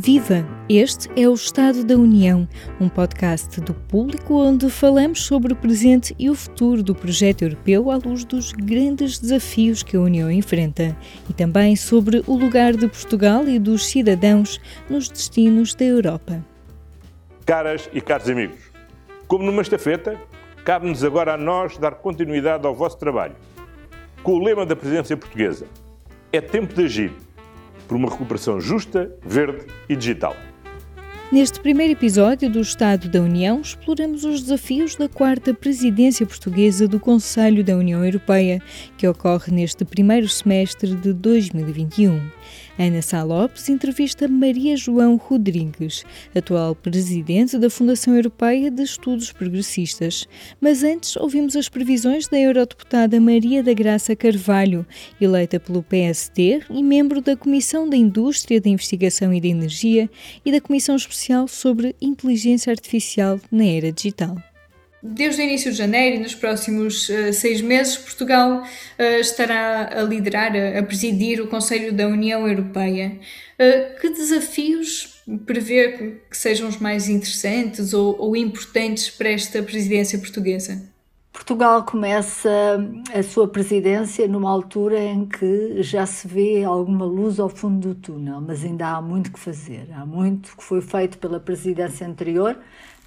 Viva! Este é o Estado da União, um podcast do público onde falamos sobre o presente e o futuro do projeto europeu à luz dos grandes desafios que a União enfrenta e também sobre o lugar de Portugal e dos cidadãos nos destinos da Europa. Caras e caros amigos, como numa estafeta, cabe-nos agora a nós dar continuidade ao vosso trabalho. Com o lema da presidência portuguesa: É tempo de agir por uma recuperação justa, verde e digital. Neste primeiro episódio do Estado da União, exploramos os desafios da quarta presidência portuguesa do Conselho da União Europeia, que ocorre neste primeiro semestre de 2021. Ana Sá Lopes entrevista Maria João Rodrigues, atual presidente da Fundação Europeia de Estudos Progressistas. Mas antes ouvimos as previsões da eurodeputada Maria da Graça Carvalho, eleita pelo PSD e membro da Comissão da Indústria, da Investigação e da Energia e da Comissão Especial sobre Inteligência Artificial na Era Digital. Desde o início de janeiro e nos próximos uh, seis meses, Portugal uh, estará a liderar, a, a, presidir o Conselho da União Europeia. Uh, que desafios prevê que sejam os mais interessantes ou, ou importantes para esta presidência portuguesa? Portugal começa a sua presidência numa altura em que já se vê alguma luz ao fundo do túnel, mas ainda há muito que fazer. Há muito que foi feito pela presidência anterior,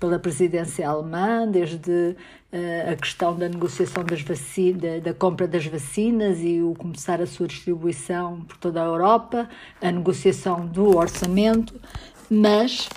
pela presidência alemã, desde uh, a questão da negociação das vacinas, da compra das vacinas e o começar a sua distribuição por toda a Europa, a negociação do orçamento, mas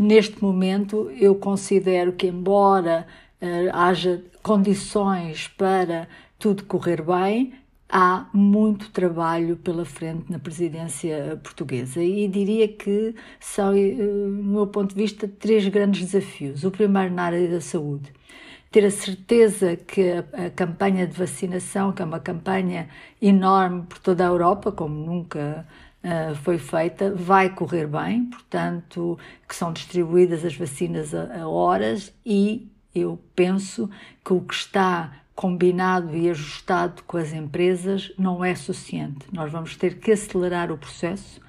neste momento eu considero que embora uh, haja condições para tudo correr bem, há muito trabalho pela frente na presidência portuguesa e diria que são, do eh, meu ponto de vista, três grandes desafios. O primeiro, na área da saúde. Ter a certeza que a, campanha de vacinação, que é uma campanha enorme por toda a Europa, como nunca Uh, foi feita, vai correr bem, portanto, que são distribuídas as vacinas a horas e eu penso que o que está combinado e ajustado com as empresas não é suficiente. Nós vamos ter que acelerar o processo.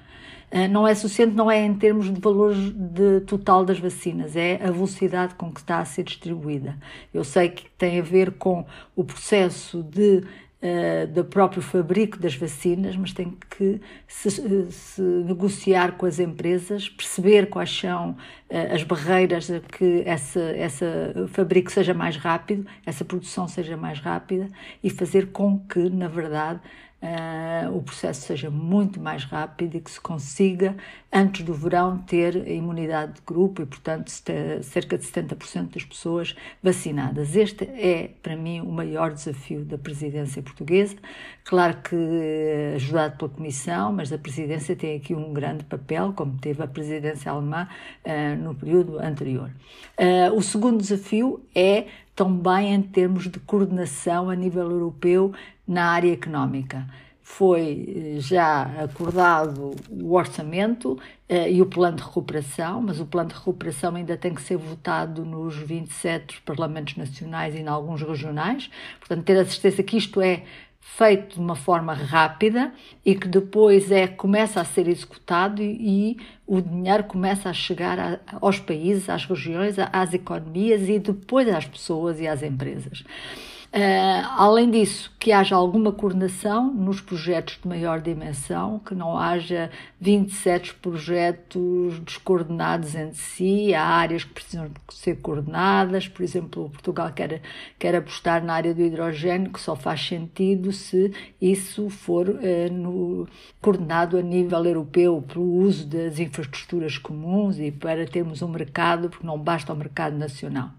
Ah, não é suficiente, não é em termos de valores de total das vacinas, é a velocidade com que está a ser distribuída. Eu sei que tem a ver com o processo de uh, do próprio fabrico das vacinas, mas tem que se, se, negociar com as empresas, perceber quais são uh, as barreiras a que essa, essa fabrico seja mais rápido, essa produção seja mais rápida e fazer com que, na verdade, uh, o processo seja muito mais rápido e que se consiga, antes do verão, ter a imunidade de grupo e, portanto, cerca de 70% das pessoas vacinadas. Este é, para mim, o maior desafio da presidência portuguesa. Claro que eh, ajudado pela Comissão, mas a presidência tem aqui um grande papel, como teve a presidência alemã uh, no período anterior. Uh, o segundo desafio é também em termos de coordenação a nível europeu na área económica. Foi eh, já acordado o orçamento eh, e o plano de recuperação, mas o plano de recuperação ainda tem que ser votado nos 27 parlamentos nacionais e em alguns regionais. Portanto, ter a certeza que isto é feito de uma forma rápida e que depois é começa a ser executado e, e o dinheiro começa a chegar a, aos países, às regiões, às economias e depois às pessoas e às empresas. Uh, além disso, que haja alguma coordenação nos projetos de maior dimensão, que não haja 27 projetos descoordenados entre si, há áreas que precisam ser coordenadas, por exemplo, Portugal quer, quer apostar na área do hidrogênio, que só faz sentido se isso for uh, no, coordenado a nível europeu, pelo uso das infraestruturas comuns e para termos um mercado, porque não basta o mercado nacional.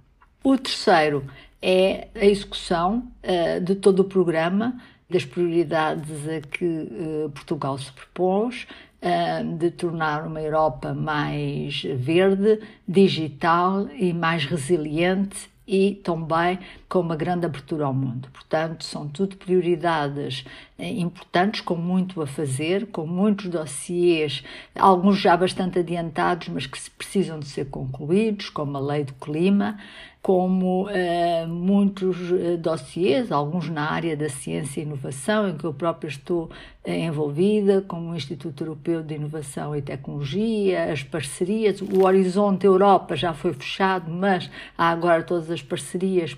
O terceiro é a execução uh, de todo o programa, das prioridades a que uh, Portugal se propôs, uh, de tornar uma Europa mais verde, digital e mais resiliente e também com uma grande abertura ao mundo. Portanto, são tudo prioridades eh, importantes, com muito a fazer, com muitos dossiês, alguns já bastante adiantados, mas que precisam de ser concluídos, como a lei do clima, como eh, muitos eh, dossiês, alguns na área da ciência e inovação, em que eu própria estou envolvida, como o Instituto Europeu de Inovação e Tecnologia, as parcerias, o Horizonte Europa já foi fechado, mas há agora todas as parcerias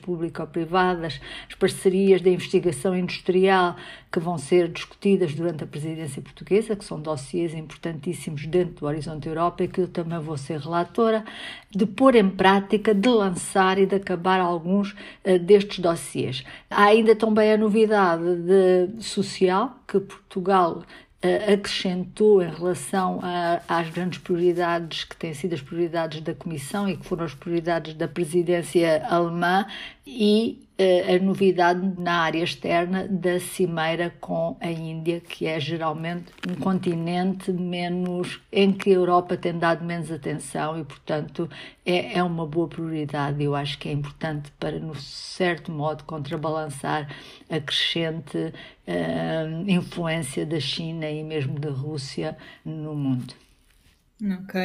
público-privadas, as parcerias de investigação industrial que vão ser discutidas durante a presidência portuguesa, que são dossiês importantíssimos dentro do Horizonte Europa e que eu também vou ser relatora, de pôr em prática, de lançar e de acabar alguns uh, destes dossiês. Há ainda também a novidade de social, que Portugal acrescentou em relação a, às grandes prioridades que têm sido as prioridades da Comissão e que foram as prioridades da presidência alemã e a novidade na área externa da cimeira com a Índia, que é geralmente um continente menos em que a Europa tem dado menos atenção e, portanto, é, é uma boa prioridade. Eu acho que é importante para, no certo modo, contrabalançar a crescente uh, influência da China e mesmo da Rússia no mundo. Ok.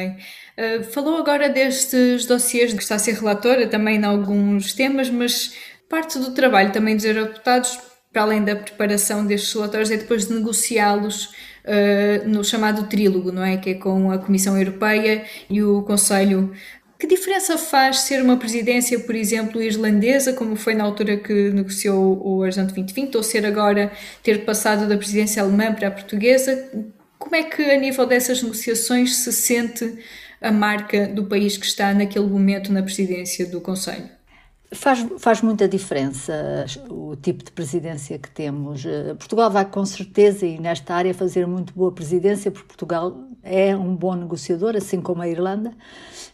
Uh, falou agora destes dossiês que está a ser relatora também em alguns temas, mas Parte do trabalho também dos eurodeputados, para além da preparação destes relatórios, é depois de negociá-los uh, no chamado trílogo, não é? Que é com a Comissão Europeia e o Conselho. Que diferença faz ser uma presidência, por exemplo, irlandesa, como foi na altura que negociou o Horizonte 2020, ou ser agora ter passado da presidência alemã para a portuguesa? Como é que, a nível dessas negociações, se sente a marca do país que está naquele momento na presidência do Conselho? Faz, faz muita diferença o tipo de presidência que temos. Eh, Portugal vai com certeza, e nesta área, fazer muito boa presidência, porque Portugal é um bom negociador, assim como a Irlanda.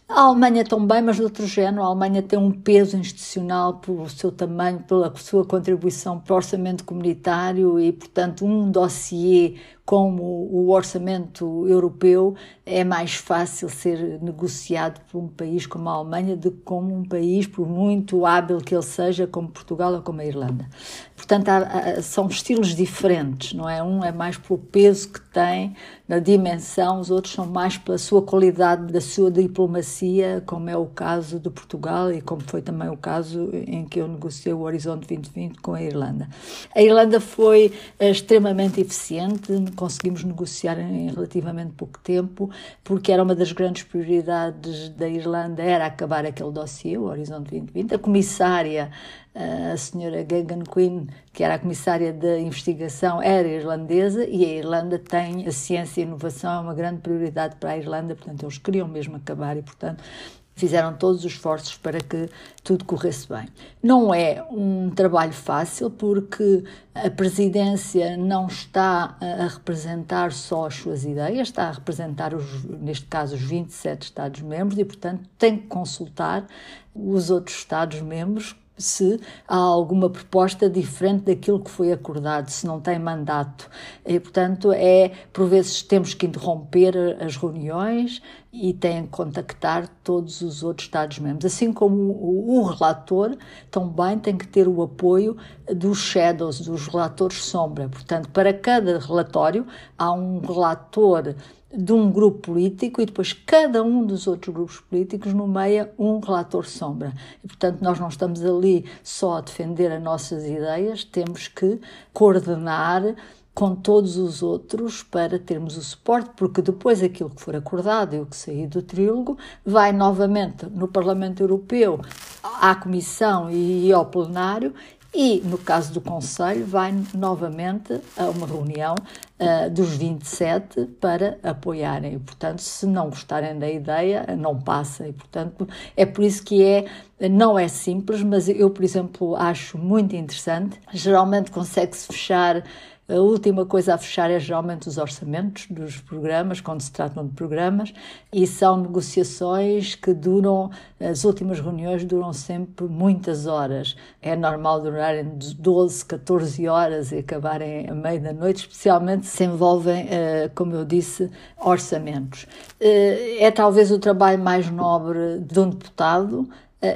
A Alemanha também, mas de outro género. A Alemanha tem um peso institucional pelo seu tamanho, pela sua contribuição para o orçamento comunitário e, portanto, um dossiê como o orçamento europeu é mais fácil ser negociado por um país como a Alemanha do que como um país, por muito hábil que ele seja, como Portugal ou como a Irlanda. Portanto, há, há, são estilos diferentes, não é? Um é mais pelo peso que tem, na dimensão, os outros são mais pela sua qualidade, da sua diplomacia, como é o caso de Portugal e como foi também o caso em que eu negociei o Horizonte 2020 com a Irlanda. A Irlanda foi eh, extremamente eficiente, conseguimos negociar em relativamente pouco tempo, porque era uma das grandes prioridades da Irlanda, era acabar aquele dossiê, o Horizonte 2020. A comissária a senhora Gagan Quinn, que era a comissária da investigação, era irlandesa e a Irlanda tem a ciência e a inovação, é uma grande prioridade para a Irlanda, portanto, eles queriam mesmo acabar e, portanto, fizeram todos os esforços para que tudo corresse bem. Não é um trabalho fácil porque a presidência não está a representar só as suas ideias, está a representar, os, neste caso, os 27 Estados-membros e, portanto, tem que consultar os outros Estados-membros se há alguma proposta diferente daquilo que foi acordado, se não tem mandato. E, portanto, é, por vezes temos que interromper as reuniões e têm que contactar todos os outros Estados-membros. Assim como o, o, relator também tem que ter o apoio dos shadows, dos relatores sombra. Portanto, para cada relatório há um relator de um grupo político e depois cada um dos outros grupos políticos nomeia um relator sombra. E, portanto, nós não estamos ali só a defender as nossas ideias, temos que coordenar com todos os outros para termos o suporte, porque depois aquilo que for acordado e o que sair do trílogo vai novamente no Parlamento Europeu à Comissão e ao plenário e, no caso do Conselho, vai novamente a uma reunião uh, dos 27 para apoiarem. E, portanto, se não gostarem da ideia, não passa. E, portanto, é por isso que é, não é simples, mas eu, por exemplo, acho muito interessante. Geralmente consegue-se fechar a última coisa a fechar é geralmente os orçamentos dos programas, quando se tratam de programas, e são negociações que duram, as últimas reuniões duram sempre muitas horas. É normal durarem 12, 14 horas e acabarem à meia da noite, especialmente se envolvem, eh, como eu disse, orçamentos. Eh, é talvez o trabalho mais nobre de um deputado,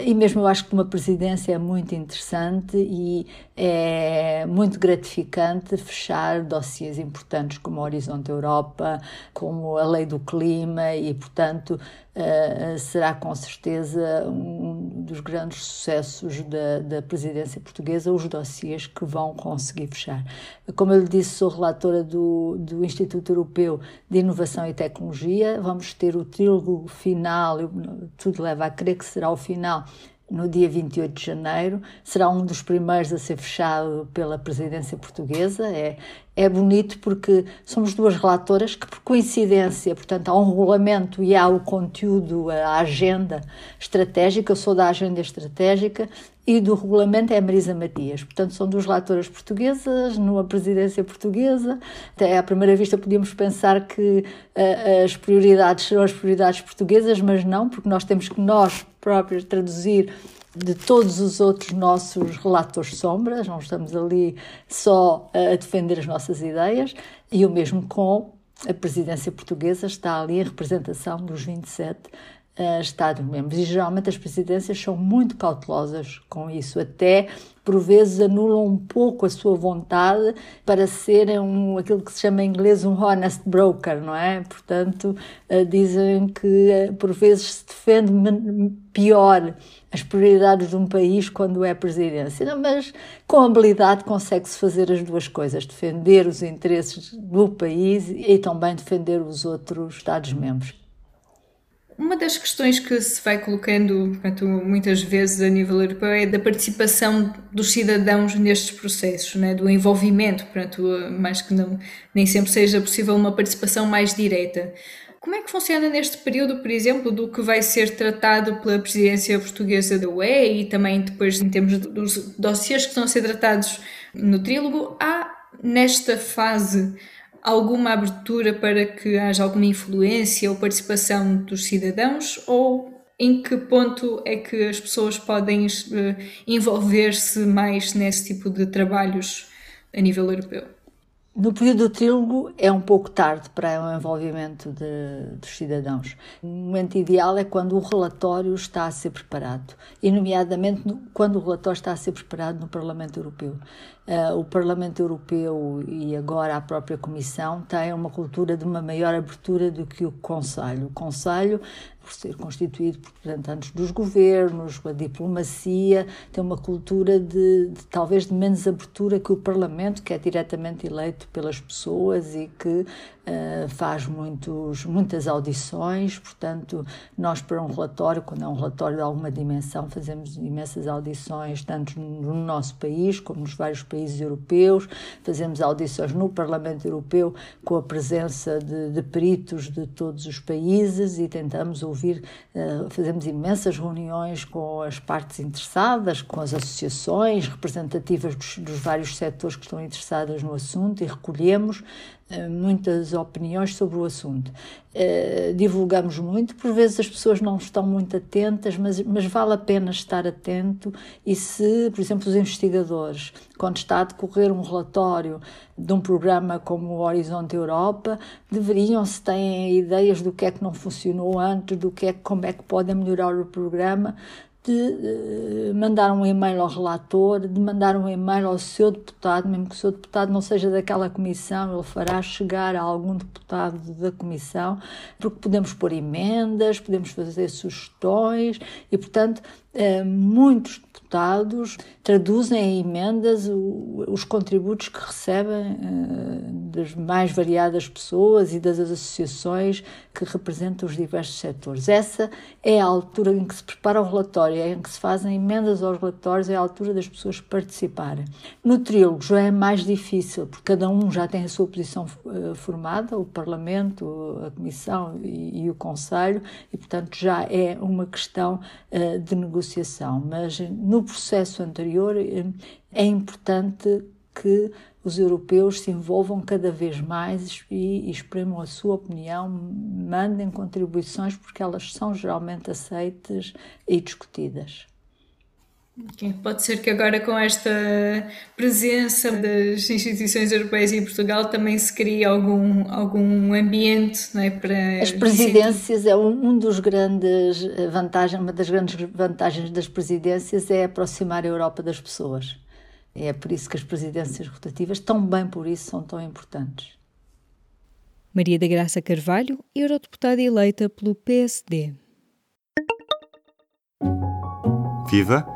e mesmo eu acho que uma presidência é muito interessante e é muito gratificante fechar dossiês importantes como o Horizonte Europa, como a Lei do Clima e, portanto, uh, será com certeza um dos grandes sucessos da, da presidência portuguesa, os dossiês que vão conseguir fechar. Como eu lhe disse, sou relatora do, do Instituto Europeu de Inovação e Tecnologia, vamos ter o trílogo final, tudo leva a crer que será o final no dia 28 de janeiro. Será um dos primeiros a ser fechado pela presidência portuguesa. É, é bonito porque somos duas relatoras que, por coincidência, portanto, há um regulamento e há o conteúdo, a agenda estratégica. Eu sou da agenda estratégica e do regulamento é a Marisa Matias. Portanto, são duas relatoras portuguesas, numa presidência portuguesa. Até à primeira vista podíamos pensar que uh, as prioridades serão as prioridades portuguesas, mas não, porque nós temos que nós próprios traduzir de todos os outros nossos relatores sombras, não estamos ali só a defender as nossas ideias, e o mesmo com a presidência portuguesa, está ali em representação dos 27 uh, Estados-membros. E geralmente as presidências são muito cautelosas com isso, até por vezes anulam um pouco a sua vontade para serem um, aquilo que se chama em inglês um honest broker, não é? Portanto, uh, dizem que uh, por vezes se defende pior as prioridades de um país quando é presidência, não, mas com habilidade consegue-se fazer as duas coisas, defender os interesses do país e também defender os outros Estados-membros. Uma das questões que se vai colocando portanto, muitas vezes a nível europeu é da participação dos cidadãos nestes processos, né? do envolvimento, portanto, mais que não, nem sempre seja possível uma participação mais direta. Como é que funciona neste período, por exemplo, do que vai ser tratado pela presidência portuguesa da UE e também depois em termos dos dossiês que estão a ser tratados no trílogo? Há nesta fase alguma abertura para que haja alguma influência ou participação dos cidadãos ou em que ponto é que as pessoas podem uh, envolver-se mais nesse tipo de trabalhos a nível europeu? No período do trílogo é um pouco tarde para o envolvimento de, dos cidadãos. O momento ideal é quando o relatório está a ser preparado, e nomeadamente quando o relatório está a ser preparado no Parlamento Europeu. Uh, o Parlamento Europeu e agora a própria Comissão têm uma cultura de uma maior abertura do que o Conselho. O Conselho, por ser constituído por representantes dos governos, a diplomacia, tem uma cultura de, de, talvez de menos abertura que o Parlamento, que é diretamente eleito pelas pessoas e que uh, faz muitos, muitas audições. Portanto, nós para um relatório, quando é um relatório de alguma dimensão, fazemos imensas audições, tanto no nosso país como nos vários países europeus, fazemos audições no Parlamento Europeu com a presença de, de peritos de todos os países e tentamos ouvir, uh, fazemos imensas reuniões com as partes interessadas, com as associações representativas dos, dos vários setores que estão interessadas no assunto e recolhemos muitas opiniões sobre o assunto. Uh, divulgamos muito, por vezes as pessoas não estão muito atentas, mas, mas vale a pena estar atento e se, por exemplo, os investigadores, quando está a decorrer um relatório de um programa como o Horizonte Europa, deveriam, se têm ideias do que é que não funcionou antes, do que é, como é que podem melhorar o programa, de mandar um e-mail ao relator, de mandar um e-mail ao seu deputado, mesmo que o seu deputado não seja daquela comissão, ele fará chegar a algum deputado da comissão, porque podemos pôr emendas, podemos fazer sugestões e, portanto, eh, muitos deputados traduzem em emendas os contributos que recebem eh, das mais variadas pessoas e das associações que representam os diversos setores. Essa é a altura em que se prepara o relatório, é em que se fazem emendas aos relatórios, é a altura das pessoas participarem. No trílogo já é mais difícil, porque cada um já tem a sua posição eh, formada, o Parlamento, a Comissão e, o Conselho, e portanto já é uma questão de negociação negociação, mas no processo anterior eh, é importante que os europeus se envolvam cada vez mais e, exprimam a sua opinião, mandem contribuições, porque elas são geralmente aceitas e discutidas. Okay. Pode ser que agora com esta presença das instituições europeias em Portugal também se crie algum, algum ambiente não é, para... As presidências é um, um dos grandes vantagens, uma das grandes vantagens das presidências é aproximar a Europa das pessoas. É por isso que as presidências rotativas, tão bem por isso, são tão importantes. Maria da Graça Carvalho, eurodeputada eleita pelo PSD. Viva!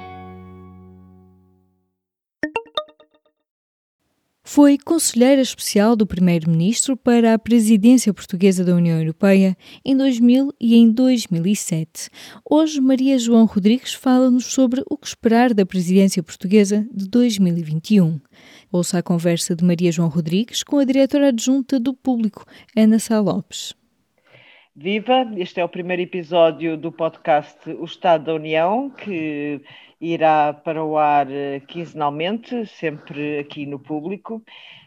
Foi conselheira especial do Primeiro-Ministro para a presidência portuguesa da União Europeia em 2000 e em 2007. Hoje, Maria João Rodrigues fala-nos sobre o que esperar da presidência portuguesa de 2021. Ouça a conversa de Maria João Rodrigues com a diretora adjunta do Público, Ana Sá Lopes. Viva! Este é o primeiro episódio do podcast O Estado da União, que irá para o ar eh, quinzenalmente, sempre aqui no público.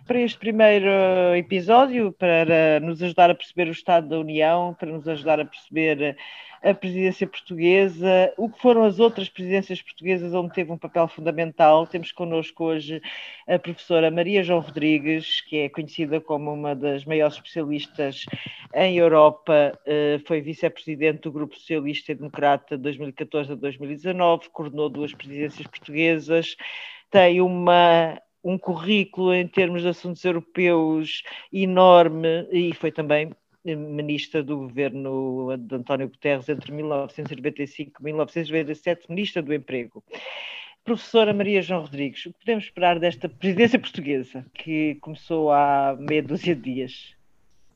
Para este primeiro episódio, para nos ajudar a perceber o Estado da União, para nos ajudar a perceber a presidência portuguesa, o que foram as outras presidências portuguesas onde teve um papel fundamental. Temos connosco hoje a professora Maria João Rodrigues, que é conhecida como uma das maiores especialistas em Europa, eh, foi vice-presidente do Grupo Socialista e Democrata de 2014 a 2019, coordenou duas presidências portuguesas, tem uma um currículo em termos de assuntos europeus enorme e foi também ministra do governo de António Guterres entre 1995 e 1997, ministra do Emprego. Professora Maria João Rodrigues, o que podemos esperar desta presidência portuguesa que começou há meia dúzia de dias?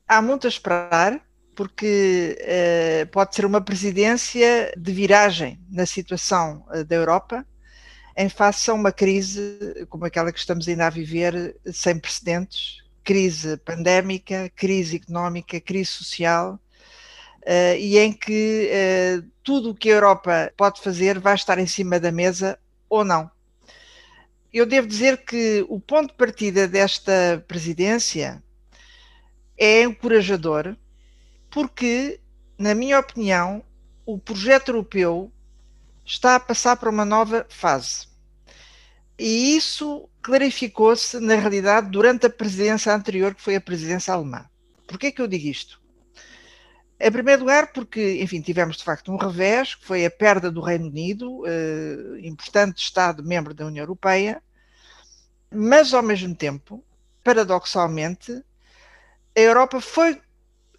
Há muito a esperar, porque eh, pode ser uma presidência de viragem na situação eh, da Europa, em face a uma crise como aquela que estamos ainda a viver, sem precedentes, crise pandémica, crise económica, crise social, uh, e em que uh, tudo o que a Europa pode fazer vai estar em cima da mesa ou não. Eu devo dizer que o ponto de partida desta presidência é encorajador, porque, na minha opinião, o projeto europeu está a passar para uma nova fase. E isso clarificou-se, na realidade, durante a presidência anterior, que foi a presidência alemã. Por que que eu digo isto? Em primeiro lugar, porque, enfim, tivemos de facto um revés, que foi a perda do Reino Unido, eh, importante Estado membro da União Europeia, mas ao mesmo tempo, paradoxalmente, a Europa foi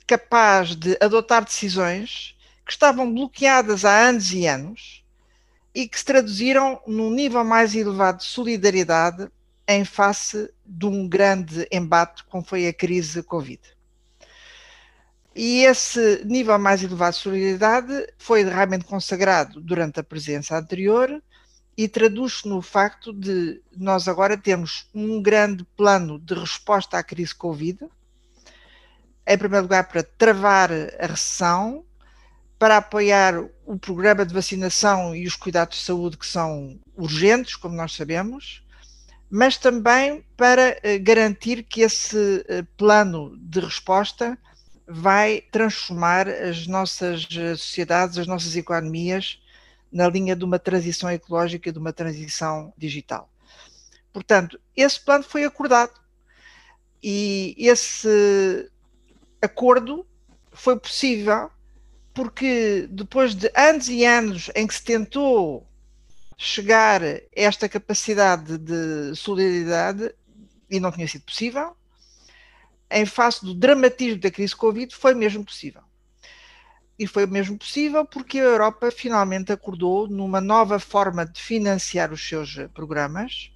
capaz de adotar decisões que estavam bloqueadas há anos e anos e que se traduziram num nível mais elevado de solidariedade em face de um grande embate como foi a crise Covid. E esse nível mais elevado de solidariedade foi realmente consagrado durante a presença anterior e traduz-se no facto de nós agora termos um grande plano de resposta à crise Covid, em primeiro lugar para travar a recessão, para apoiar o programa de vacinação e os cuidados de saúde que são urgentes, como nós sabemos, mas também para eh, garantir que esse eh, plano de resposta vai transformar as nossas eh, sociedades, as nossas economias na linha de uma transição ecológica de uma transição digital. Portanto, esse plano foi acordado e esse acordo foi possível porque depois de anos e anos em que se tentou chegar a esta capacidade de solidariedade e não tinha sido possível, em face do dramatismo da crise Covid, foi mesmo possível. E foi mesmo possível porque a Europa finalmente acordou numa nova forma de financiar os seus programas,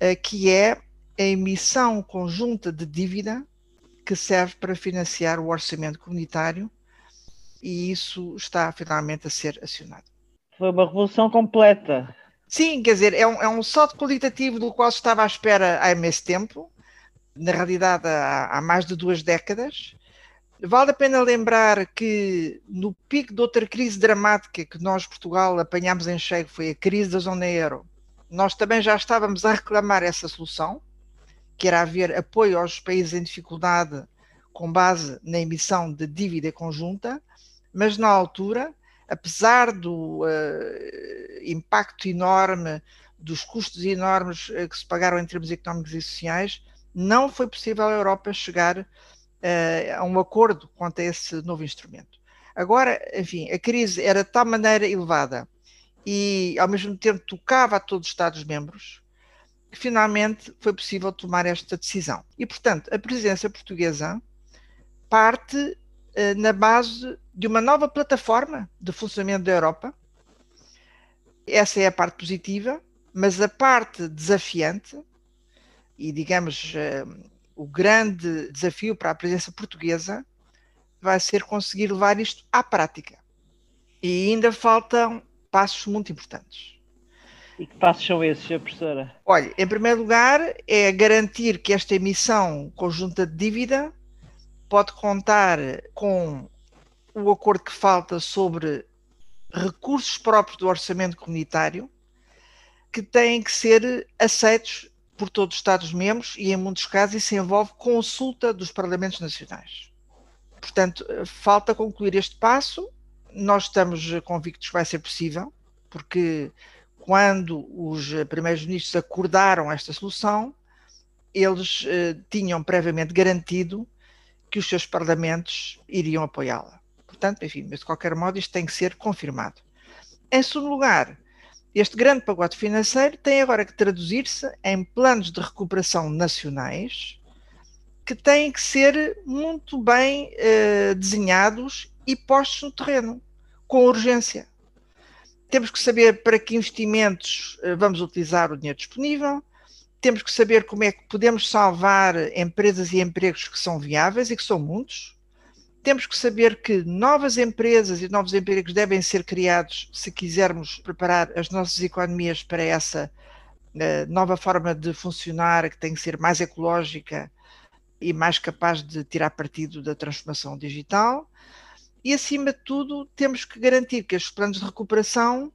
eh, que é a emissão conjunta de dívida que serve para financiar o orçamento comunitário e isso está finalmente a ser acionado. Foi uma revolução completa. Sim, quer dizer, é um, é um salto qualitativo do qual se estava à espera há imenso tempo, na realidade há, há mais de duas décadas, Vale a pena lembrar que no pico de outra crise dramática que nós, Portugal, apanhámos em cheio, foi a crise da zona euro, nós também já estávamos a reclamar essa solução, que era haver apoio aos países em dificuldade com base na emissão de dívida conjunta, mas na altura, apesar do uh, impacto enorme, dos custos enormes uh, que se pagaram em termos económicos e sociais, não foi possível a Europa chegar uh, a um acordo quanto a esse novo instrumento. Agora, enfim, a crise era de tal maneira elevada e, ao mesmo tempo, tocava a todos os Estados-membros que finalmente foi possível tomar esta decisão. E, portanto, a presidência portuguesa parte eh, na base de uma nova plataforma de funcionamento da Europa. Essa é a parte positiva, mas a parte desafiante, e digamos eh, o grande desafio para a presença portuguesa, vai ser conseguir levar isto à prática. E ainda faltam passos muito importantes. E que passos são esses. Professora? Olha, em primeiro lugar, é garantir que esta emissão conjunta de dívida pode contar com o acordo que falta sobre recursos próprios do orçamento comunitário que têm que ser aceitos por todos os Estados-membros e, em muitos casos, isso envolve consulta dos Parlamentos Nacionais. Portanto, falta concluir este passo. Nós estamos convictos que vai ser possível, porque quando os primeiros ministros acordaram esta solução, eles eh, tinham previamente garantido que os seus parlamentos iriam apoiá-la. Portanto, enfim, mas de qualquer modo isto tem que ser confirmado. Em segundo lugar, este grande pacote financeiro tem agora que traduzir-se em planos de recuperação nacionais que têm que ser muito bem eh, desenhados e postos no terreno, com urgência temos que saber para que investimentos eh, vamos utilizar o dinheiro disponível, temos que saber como é que podemos salvar empresas e empregos que são viáveis e que são muitos. Temos que saber que novas empresas e novos empregos devem ser criados se quisermos preparar as nossas economias para essa uh, nova forma de funcionar, que tem que ser mais ecológica e mais capaz de tirar partido da transformação digital e, acima de tudo, temos que garantir que estes planos de recuperação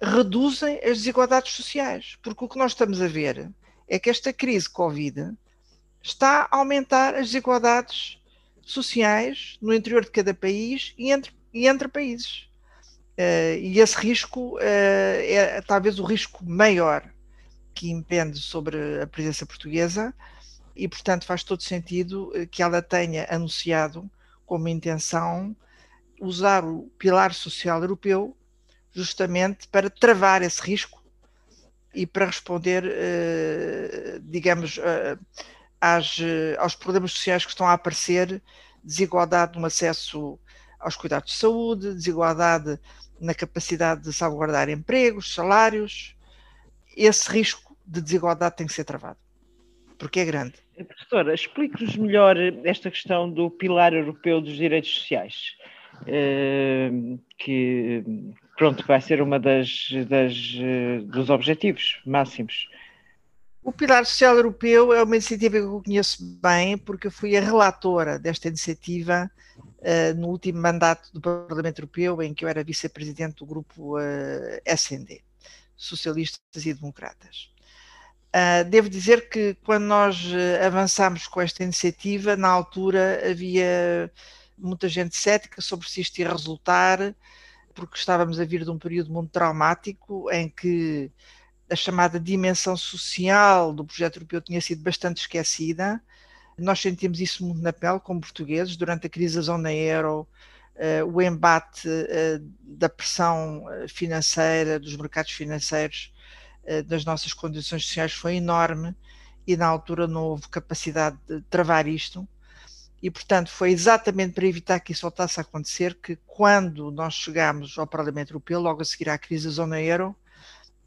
reduzem as desigualdades sociais, porque o que nós estamos a ver é que esta crise Covid está a aumentar as desigualdades sociais no interior de cada país e entre, e entre países. Uh, e esse risco uh, é talvez o risco maior que impende sobre a presença portuguesa e, portanto, faz todo sentido eh, que ela tenha anunciado como intenção usar o pilar social europeu justamente para travar esse risco e para responder, eh, digamos, eh, às, eh, aos problemas sociais que estão a aparecer, desigualdade no acesso aos cuidados de saúde, desigualdade na capacidade de salvaguardar empregos, salários. Esse risco de desigualdade tem que ser travado, porque é grande. Professora, explique-nos melhor esta questão do pilar europeu dos direitos sociais, que pronto, vai ser uma das, das dos objetivos máximos. O Pilar Social Europeu é uma iniciativa que eu conheço bem, porque fui a relatora desta iniciativa uh, no último mandato do Parlamento Europeu, em que eu era vice-presidente do grupo uh, eh, SND, Socialistas e Democratas. Uh, devo dizer que quando nós avançámos com esta iniciativa, na altura havia muita gente cética sobre se isto ia resultar, porque estávamos a vir de um período muito traumático em que a chamada dimensão social do projeto europeu tinha sido bastante esquecida. Nós sentimos isso muito na pele, como portugueses, durante a crise da zona euro, uh, o embate da pressão financeira, dos mercados financeiros eh, das nossas condições sociais foi enorme e na altura não houve capacidade de travar isto. E, portanto, foi exatamente para evitar que isso voltasse a acontecer que, quando nós chegámos ao Parlamento Europeu, logo a seguir à crise da zona euro,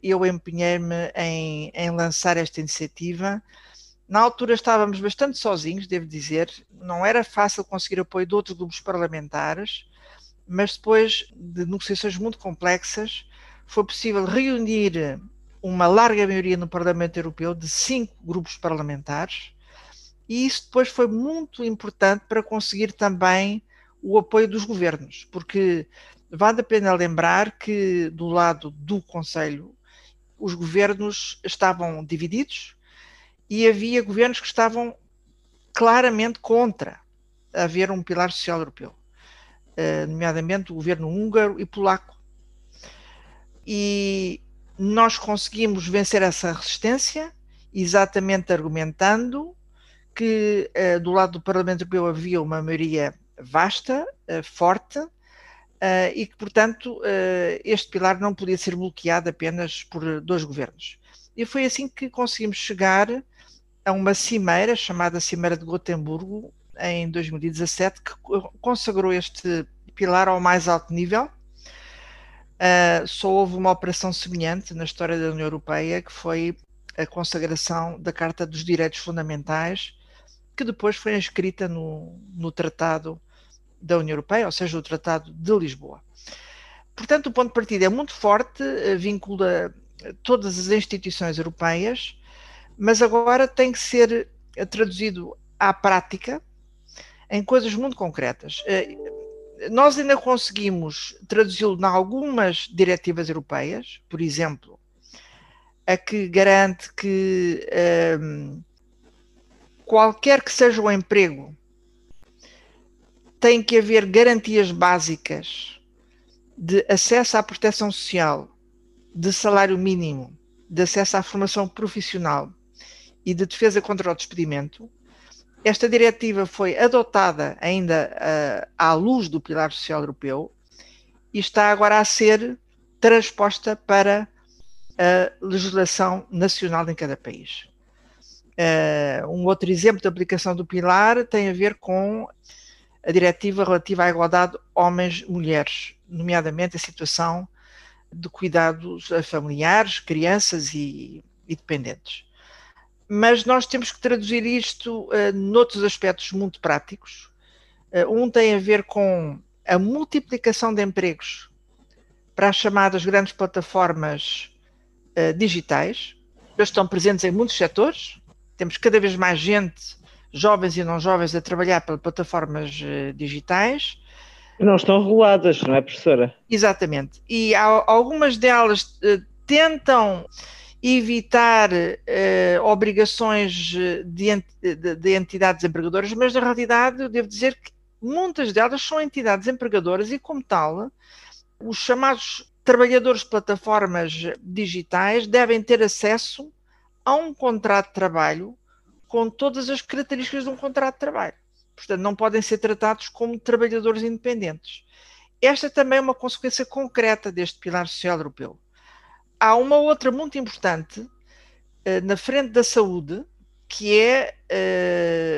eu empenhei-me em, em lançar esta iniciativa. Na altura estávamos bastante sozinhos, devo dizer, não era fácil conseguir apoio de outros grupos parlamentares, mas depois de negociações muito complexas, foi possível reunir uma larga maioria no Parlamento Europeu de cinco grupos parlamentares E isso depois foi muito importante para conseguir também o apoio dos governos, porque vale a pena lembrar que do lado do Conselho os governos estavam divididos e havia governos que estavam claramente contra haver um pilar social europeu, eh, nomeadamente o governo húngaro e polaco. E nós conseguimos vencer essa resistência, exatamente argumentando que uh, do lado do Parlamento Europeu havia uma maioria vasta, uh, forte, uh, e que, portanto, este pilar não podia ser bloqueado apenas por dois governos. E foi assim que conseguimos chegar a uma cimeira, chamada Cimeira de Gotemburgo, em 2017, que consagrou este pilar ao mais alto nível. só houve uma operação semelhante na história da União Europeia, que foi a consagração da Carta dos Direitos Fundamentais, que depois foi inscrita no, no Tratado da União Europeia, ou seja, o Tratado de Lisboa. Portanto, o ponto de partida é muito forte, eh, vincula todas as instituições europeias, mas agora tem que ser eh, traduzido à prática em coisas muito concretas. Eh, nós ainda conseguimos traduzi-lo em algumas diretivas europeias, por exemplo, a que garante que um, qualquer que seja o emprego, tem que haver garantias básicas de acesso à proteção social, de salário mínimo, de acesso à formação profissional e de defesa contra o despedimento. Esta diretiva foi adotada ainda uh, à luz do Pilar Social Europeu e está agora a ser transposta para a legislação nacional em cada país. Uh, um outro exemplo de aplicação do pilar tem a ver com a diretiva relativa à igualdade homens-mulheres, nomeadamente a situação de cuidados familiares, crianças e, e dependentes. Mas nós temos que traduzir isto uh, noutros aspectos muito práticos. Uh, um tem a ver com a multiplicação de empregos para as chamadas grandes plataformas uh, digitais. Eles estão presentes em muitos setores, temos cada vez mais gente, jovens e não jovens, a trabalhar para plataformas uh, digitais. Não estão reguladas, não é, professora? Exatamente. E algumas delas uh, tentam evitar uh, obrigações de, ent de, de, entidades empregadoras, mas na realidade eu devo dizer que muitas delas são entidades empregadoras e, como tal, os chamados trabalhadores de plataformas digitais devem ter acesso a um contrato de trabalho com todas as características de um contrato de trabalho. Portanto, não podem ser tratados como trabalhadores independentes. Esta também é uma consequência concreta deste pilar social europeu. Há uma outra muito importante eh, na frente da saúde, que é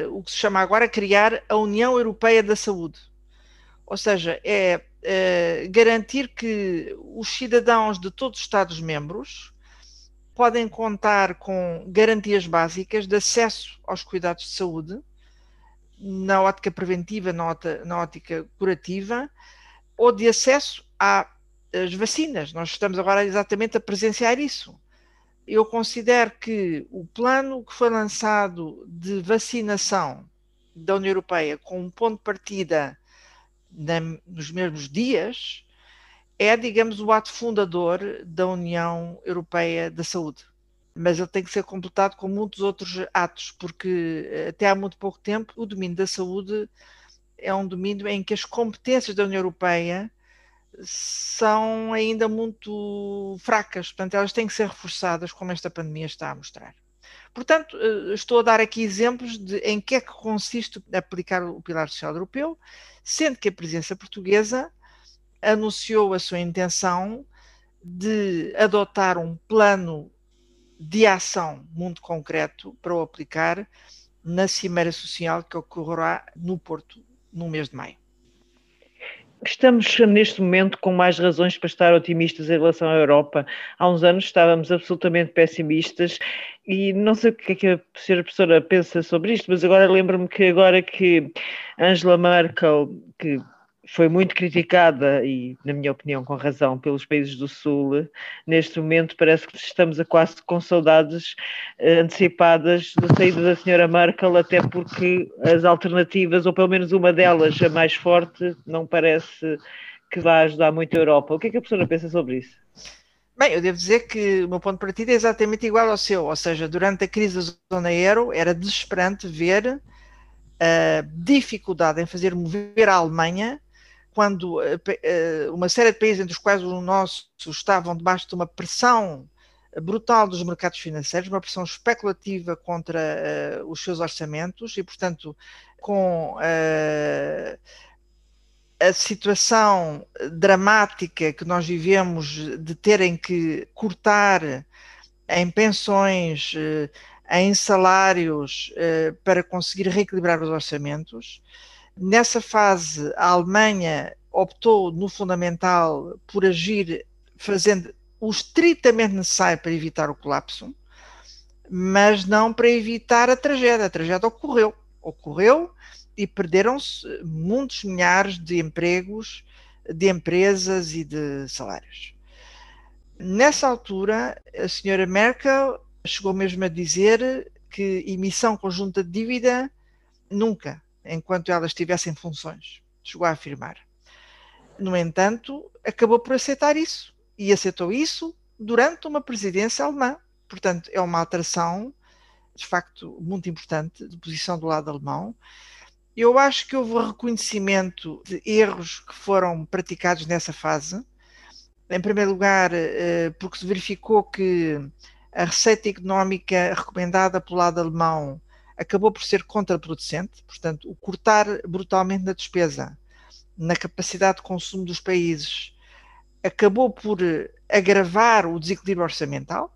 uh, o que se chama agora criar a União Europeia da Saúde. Ou seja, é uh, garantir que os cidadãos de todos os Estados-membros podem contar com garantias básicas de acesso aos cuidados de saúde, na ótica preventiva, na ótica, na ótica curativa, ou de acesso às vacinas. Nós estamos agora exatamente a presenciar isso. Eu considero que o plano que foi lançado de vacinação da União Europeia, com um ponto de partida na, nos mesmos dias, é, digamos, o ato fundador da União Europeia da Saúde. Mas ele tem que ser completado com muitos outros atos, porque eh, até há muito pouco tempo o domínio da saúde é um domínio em que as competências da União Europeia são ainda muito fracas, portanto, elas têm que ser reforçadas, como esta pandemia está a mostrar. Portanto, eh, estou a dar aqui exemplos de em que é que consiste aplicar o Pilar Social Europeu, sendo que a presença portuguesa anunciou a sua intenção de adotar um plano de ação muito concreto para o aplicar na Cimeira Social que ocorrerá no Porto no mês de maio. Estamos neste momento com mais razões para estar otimistas em relação à Europa. Há uns anos estávamos absolutamente pessimistas e não sei o que é que a senhora professora pensa sobre isto, mas agora lembro-me que agora que Angela Merkel, que foi muito criticada e, na minha opinião, com razão, pelos países do Sul. Neste momento parece que estamos a quase com saudades uh, antecipadas da saída da senhora Merkel, até porque as alternativas, ou pelo menos uma delas, a mais forte, não parece que vá ajudar muito a Europa. O que é que a professora pensa sobre isso? Bem, eu devo dizer que o meu ponto de partida é exatamente igual ao seu, ou seja, durante a crise da zona euro era desesperante ver a dificuldade em fazer mover a Alemanha quando eh, eh, uma série de países, entre os quais o nosso, estavam debaixo de uma pressão brutal dos mercados financeiros, uma pressão especulativa contra os seus orçamentos e, portanto, com a situação dramática que nós vivemos de terem que cortar em pensões, em salários, para conseguir reequilibrar os orçamentos, Nessa fase, a Alemanha optou no fundamental por agir fazendo o estritamente necessário para evitar o colapso, mas não para evitar a tragédia. A tragédia ocorreu. Ocorreu e perderam-se muitos milhares de empregos, de empresas e de salários. Nessa altura, a senhora Merkel chegou mesmo a dizer que emissão conjunta de dívida nunca enquanto ela estivesse em funções. Chegou a afirmar. No entanto, acabou por aceitar isso. E aceitou isso durante uma presidência alemã. Portanto, é uma alteração, de facto, muito importante de posição do lado alemão. Eu acho que houve reconhecimento de erros que foram praticados nessa fase. Em primeiro lugar, eh, porque se verificou que a receita económica recomendada pelo lado alemão acabou por ser contraproducente, portanto, o cortar brutalmente na despesa, na capacidade de consumo dos países, acabou por agravar o desequilíbrio orçamental,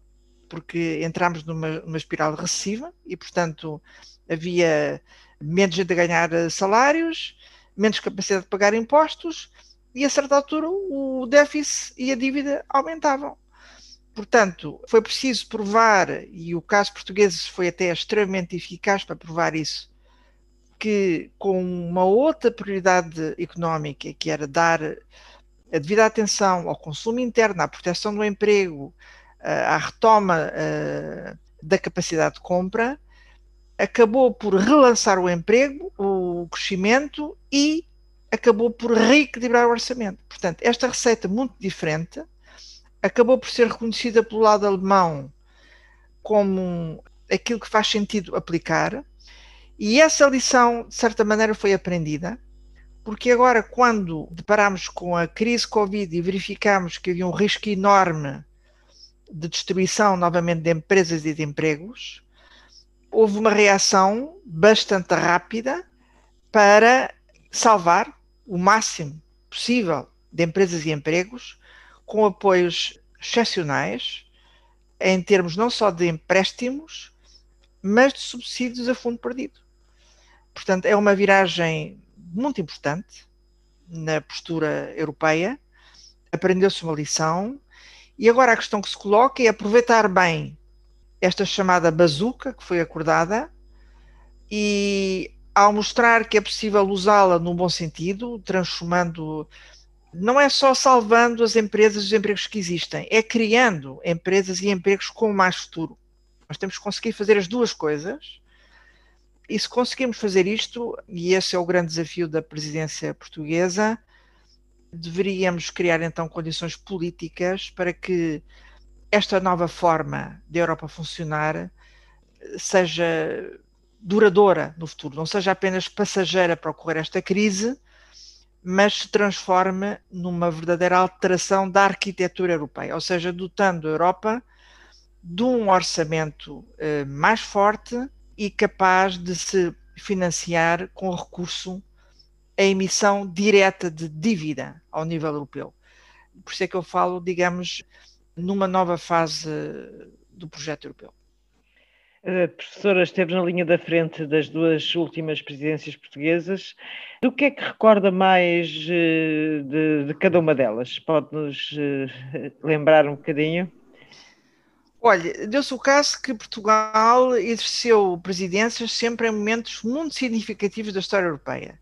porque entramos numa, numa espiral recessiva e, portanto, havia menos gente a ganhar salários, menos capacidade de pagar impostos e, a certa altura, o déficit e a dívida aumentavam. Portanto, foi preciso provar, e o caso português foi até extremamente eficaz para provar isso, que com uma outra prioridade económica, que era dar a devida atenção ao consumo interno, à proteção do emprego, à retoma da capacidade de compra, acabou por relançar o emprego, o crescimento e acabou por reequilibrar o orçamento. Portanto, esta receita muito diferente acabou por ser reconhecida pelo lado alemão como aquilo que faz sentido aplicar, e essa lição, de certa maneira, foi aprendida, porque agora, quando deparamos com a crise Covid e verificamos que havia um risco enorme de destruição novamente de empresas e de empregos, houve uma reação bastante rápida para salvar o máximo possível de empresas e empregos com apoios excepcionais, em termos não só de empréstimos, mas de subsídios a fundo perdido. Portanto, é uma viragem muito importante na postura europeia. Aprendeu-se uma lição e agora a questão que se coloca é aproveitar bem esta chamada bazuca que foi acordada e, ao mostrar que é possível usá-la num bom sentido, transformando não é só salvando as empresas e os empregos que existem, é criando empresas e empregos com mais futuro. Nós temos que conseguir fazer as duas coisas. E se conseguirmos fazer isto, e esse é o grande desafio da presidência portuguesa, deveríamos criar então condições políticas para que esta nova forma de Europa funcionar seja duradoura no futuro, não seja apenas passageira para ocorrer esta crise, mas se transforme numa verdadeira alteração da arquitetura europeia, ou seja, dotando a Europa de um orçamento eh, mais forte e capaz de se financiar com recurso à emissão direta de dívida ao nível europeu. Por isso é que eu falo, digamos, numa nova fase do projeto europeu. A professora esteve na linha da frente das duas últimas presidências portuguesas. Do que é que recorda mais eh, de, de cada uma delas? Pode-nos eh, lembrar um bocadinho? Olha, deu-se o caso que Portugal exerceu presidências sempre em momentos muito significativos da história europeia.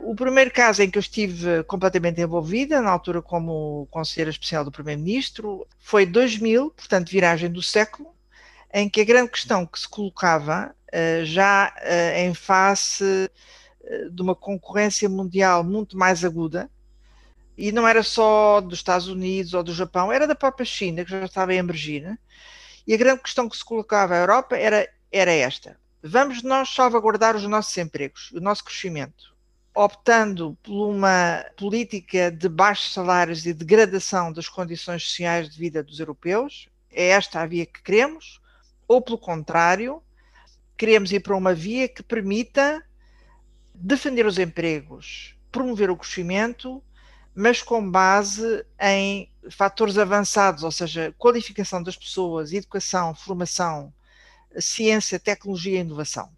O primeiro caso em que eu estive completamente envolvida, na altura como conselheira especial do Primeiro-Ministro, foi 2000, portanto, viragem do século, em que a grande questão que se colocava, eh, já eh, em face eh, de uma concorrência mundial muito mais aguda, e não era só dos Estados Unidos ou do Japão, era da própria China, que já estava a emergir, e a grande questão que se colocava à Europa era, era esta: vamos nós salvaguardar os nossos empregos, o nosso crescimento, optando por uma política de baixos salários e degradação das condições sociais de vida dos europeus? É esta a via que queremos? Ou, pelo contrário, queremos ir para uma via que permita defender os empregos, promover o crescimento, mas com base em fatores avançados, ou seja, qualificação das pessoas, educação, formação, ciência, tecnologia e inovação.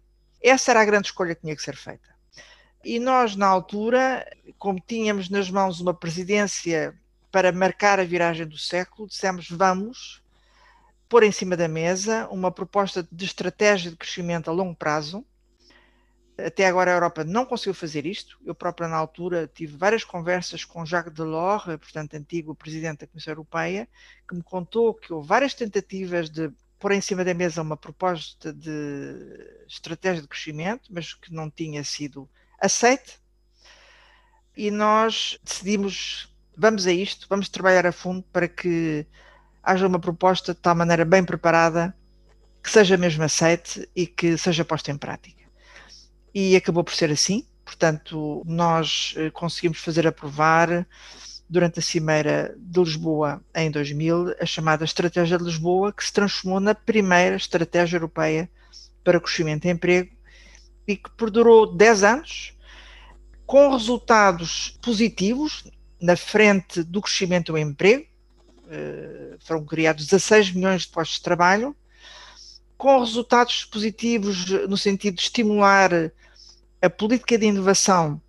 Essa era a grande escolha que tinha que ser feita. E nós, na altura, como tínhamos nas mãos uma presidência para marcar a viragem do século, dissemos: vamos pôr em cima da mesa uma proposta de estratégia de crescimento a longo prazo. Até agora a Europa não conseguiu fazer isto. Eu própria, na altura, tive várias conversas com Jacques Delors, portanto, antigo presidente da Comissão Europeia, que me contou que houve várias tentativas de pôr em cima da mesa uma proposta de estratégia de crescimento, mas que não tinha sido aceite. E nós decidimos, vamos a isto, vamos trabalhar a fundo para que haja uma proposta de tal maneira bem preparada que seja mesmo aceite e que seja posta em prática. E acabou por ser assim, portanto, nós eh, conseguimos fazer aprovar durante a Cimeira de Lisboa em 2000 a chamada Estratégia de Lisboa, que se transformou na primeira estratégia europeia para crescimento e emprego e que perdurou 10 anos, com resultados positivos na frente do crescimento do emprego, foram criados 16 milhões de postos de trabalho, com resultados positivos no sentido de estimular a política de inovação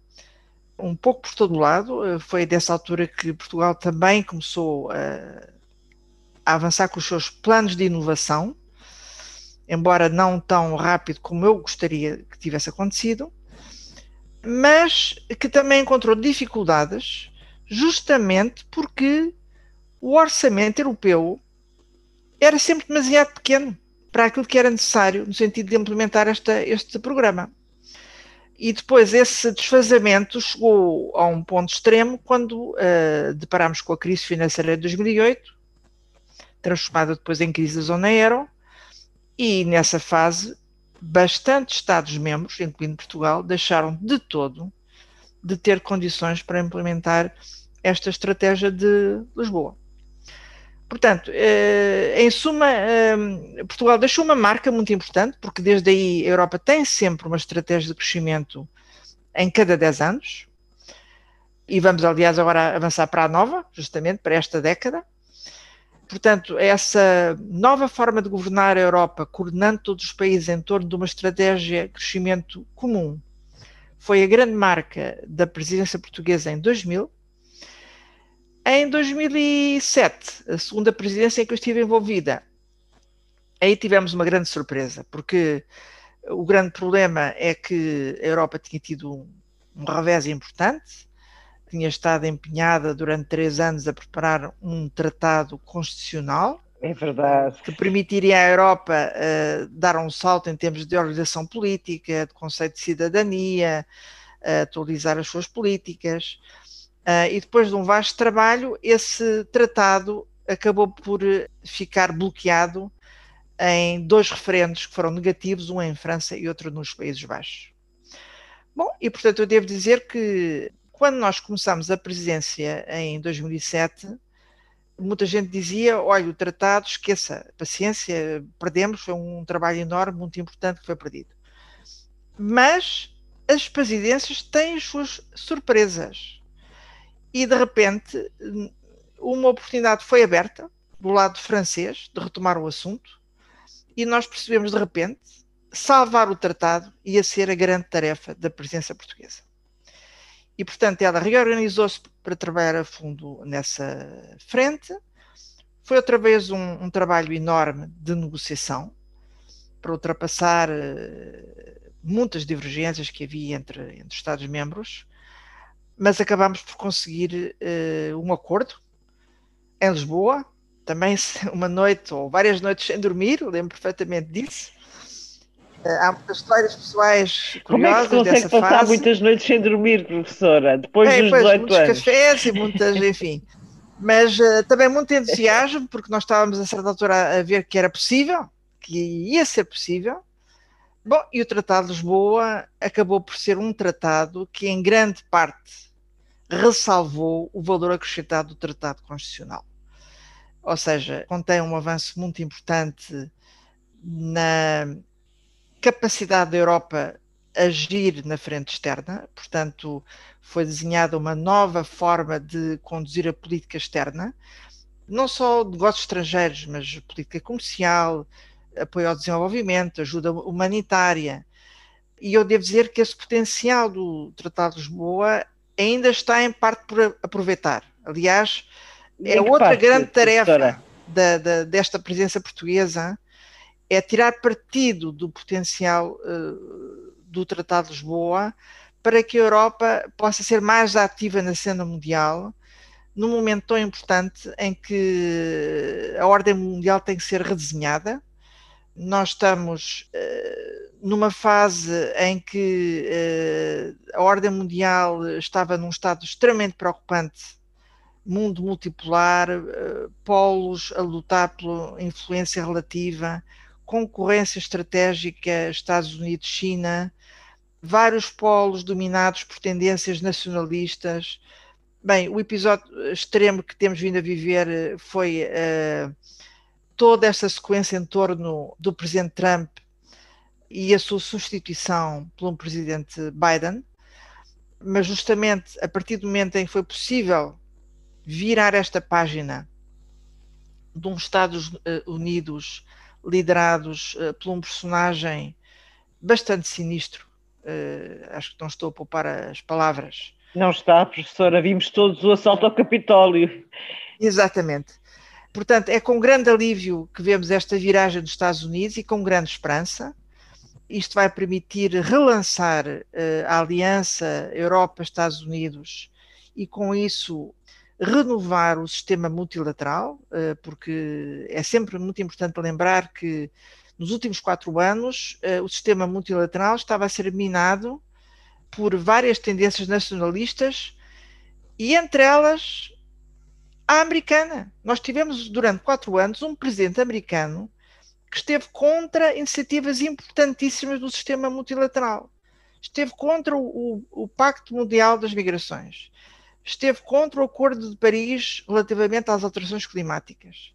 um pouco por todo lado. Eh, foi dessa altura que Portugal também começou a, a avançar com os seus planos de inovação, embora não tão rápido como eu gostaria que tivesse acontecido, mas que também encontrou dificuldades justamente porque o orçamento europeu era sempre demasiado pequeno para aquilo que era necessário no sentido de implementar esta, este programa. E depois esse desfazamento chegou a um ponto extremo quando uh, deparámos com a crise financeira de 2008, transformada depois em crise da zona euro, e nessa fase bastantes Estados-membros, incluindo Portugal, deixaram de todo de ter condições para implementar esta estratégia de Lisboa. Portanto, eh, em suma, eh, Portugal deixou uma marca muito importante, porque desde aí a Europa tem sempre uma estratégia de crescimento em cada 10 anos, e vamos, aliás, agora avançar para a nova, justamente para esta década. Portanto, essa nova forma de governar a Europa, coordenando todos os países em torno de uma estratégia de crescimento comum, foi a grande marca da presidência portuguesa em 2000 em 2007, a segunda presidência em que eu estive envolvida, aí tivemos uma grande surpresa, porque o grande problema é que a Europa tinha tido um, um revés importante, tinha estado empenhada durante três anos a preparar um tratado constitucional. É verdade. Que permitiria à Europa uh, dar um salto em termos de organização política, de conceito de cidadania, uh, atualizar as suas políticas. Uh, e depois de um vasto trabalho, esse tratado acabou por ficar bloqueado em dois referendos que foram negativos, um em França e outro nos Países Baixos. Bom, e portanto eu devo dizer que quando nós começamos a presidência em 2007, muita gente dizia: olha, o tratado, esqueça, paciência, perdemos, foi um trabalho enorme, muito importante que foi perdido. Mas as presidências têm as suas surpresas e de repente uma oportunidade foi aberta do lado francês de retomar o assunto e nós percebemos de repente salvar o tratado ia ser a grande tarefa da presença portuguesa. E portanto ela reorganizou-se para trabalhar a fundo nessa frente. Foi outra vez um, um trabalho enorme de negociação para ultrapassar uh, muitas divergências que havia entre, entre Estados-membros mas acabámos por conseguir uh, um acordo em Lisboa, também uma noite ou várias noites sem dormir, lembro perfeitamente disso. Uh, há muitas histórias pessoais curiosas Como é que consegue dessa passar fase. muitas noites sem dormir, professora, depois é, dos pois, 18 muitos anos? cafés e muitas, enfim. Mas uh, também muito entusiasmo, porque nós estávamos a certa altura a ver que era possível, que ia ser possível. Bom, e o Tratado de Lisboa acabou por ser um tratado que, em grande parte, ressalvou o valor acrescentado do Tratado Constitucional. Ou seja, contém um avanço muito importante na capacidade da Europa agir na frente externa, portanto, foi desenhada uma nova forma de conduzir a política externa, não só negócios estrangeiros, mas política comercial, apoio ao desenvolvimento, ajuda humanitária. E eu devo dizer que esse potencial do Tratado de Lisboa ainda está em parte por aproveitar. Aliás, é outra parte, grande tarefa da, da, desta presença portuguesa é tirar partido do potencial uh, do Tratado de Lisboa para que a Europa possa ser mais ativa na cena mundial num momento tão importante em que a ordem mundial tem que ser redesenhada. Nós estamos uh, numa fase em que uh, a ordem mundial estava num estado extremamente preocupante mundo multipolar, uh, polos a lutar pela influência relativa, concorrência estratégica Estados Unidos-China, vários polos dominados por tendências nacionalistas. Bem, o episódio extremo que temos vindo a viver foi toda esta sequência em torno do presidente Trump e a sua substituição por um presidente Biden, mas justamente a partir do momento em que foi possível virar esta página de uns Estados eh, Unidos liderados uh, por um personagem bastante sinistro, uh, acho que não estou a poupar as palavras. Não está, professora, vimos todos o assalto ao Capitólio. Exatamente. Portanto, é com grande alívio que vemos esta viragem dos Estados Unidos e com grande esperança. Isto vai permitir relançar uh, a aliança Europa-Estados Unidos e, com isso, renovar o sistema multilateral, uh, porque é sempre muito importante lembrar que nos últimos quatro anos uh, o sistema multilateral estava a ser minado por várias tendências nacionalistas e, entre elas, a americana. Nós tivemos durante quatro anos um presidente americano que esteve contra iniciativas importantíssimas do sistema multilateral. Esteve contra o, o, Pacto Mundial das Migrações. Esteve contra o Acordo de Paris relativamente às alterações climáticas.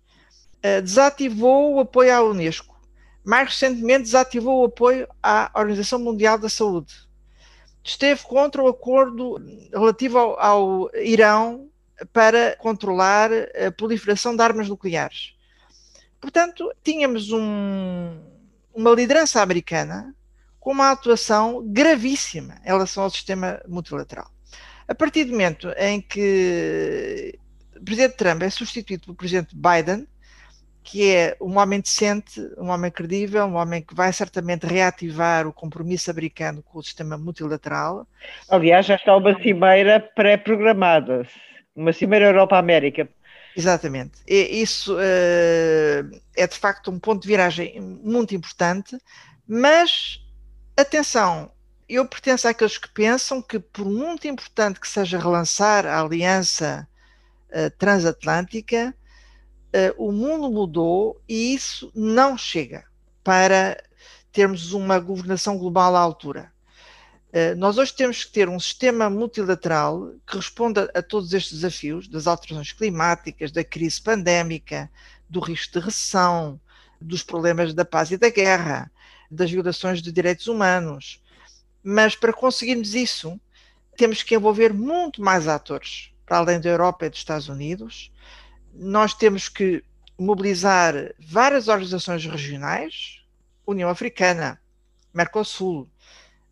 Uh, desativou o apoio à Unesco. Mais recentemente, desativou o apoio à Organização Mundial da Saúde. Esteve contra o acordo relativo ao, ao Irão para controlar a proliferação de armas nucleares Portanto, tínhamos um, uma liderança americana com uma atuação gravíssima em relação ao sistema multilateral. A partir do momento em que o presidente Trump é substituído pelo presidente Biden, que é um homem decente, um homem credível, um homem que vai certamente reativar o compromisso americano com o sistema multilateral. Aliás, já está uma cimeira pré-programada, uma cimeira Europa-América Exatamente. E isso uh, é de facto um ponto de viragem muito importante, mas atenção, eu pertenço àqueles que pensam que, por muito importante que seja relançar a aliança uh, transatlântica, uh, o mundo mudou e isso não chega para termos uma governação global à altura. Eh, nós hoje temos que ter um sistema multilateral que responda a todos estes desafios das alterações climáticas, da crise pandémica, do risco de recessão, dos problemas da paz e da guerra, das violações de direitos humanos. Mas para conseguirmos isso, temos que envolver muito mais atores, para além da Europa e dos Estados Unidos. Nós temos que mobilizar várias organizações regionais, União Africana, Mercosul,